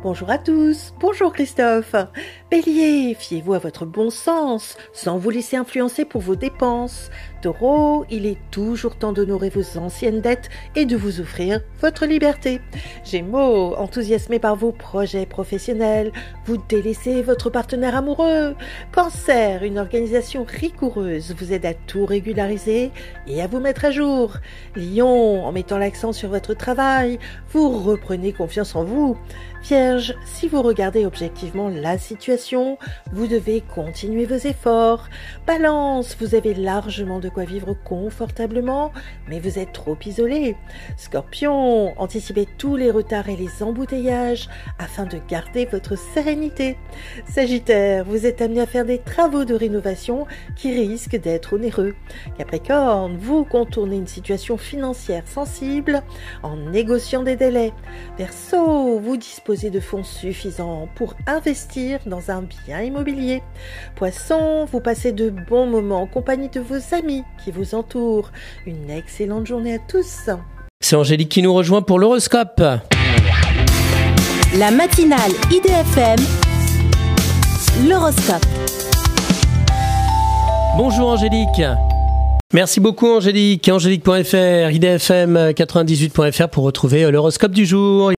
Bonjour à tous, bonjour Christophe. Bélier, fiez-vous à votre bon sens, sans vous laisser influencer pour vos dépenses. Taureau, il est toujours temps d'honorer vos anciennes dettes et de vous offrir votre liberté. Gémeaux, enthousiasmé par vos projets professionnels, vous délaissez votre partenaire amoureux. Cancer, une organisation rigoureuse vous aide à tout régulariser et à vous mettre à jour. Lion, en mettant l'accent sur votre travail, vous reprenez confiance en vous. Si vous regardez objectivement la situation, vous devez continuer vos efforts. Balance, vous avez largement de quoi vivre confortablement, mais vous êtes trop isolé. Scorpion, anticipez tous les retards et les embouteillages afin de garder votre sérénité. Sagittaire, vous êtes amené à faire des travaux de rénovation qui risquent d'être onéreux. Capricorne, vous contournez une situation financière sensible en négociant des délais. Verseau, vous disposez de fonds suffisants pour investir dans un bien immobilier. Poisson, vous passez de bons moments en compagnie de vos amis qui vous entourent. Une excellente journée à tous. C'est Angélique qui nous rejoint pour l'horoscope. La matinale IDFM, l'horoscope. Bonjour Angélique. Merci beaucoup Angélique. Angélique.fr, idfm98.fr pour retrouver l'horoscope du jour.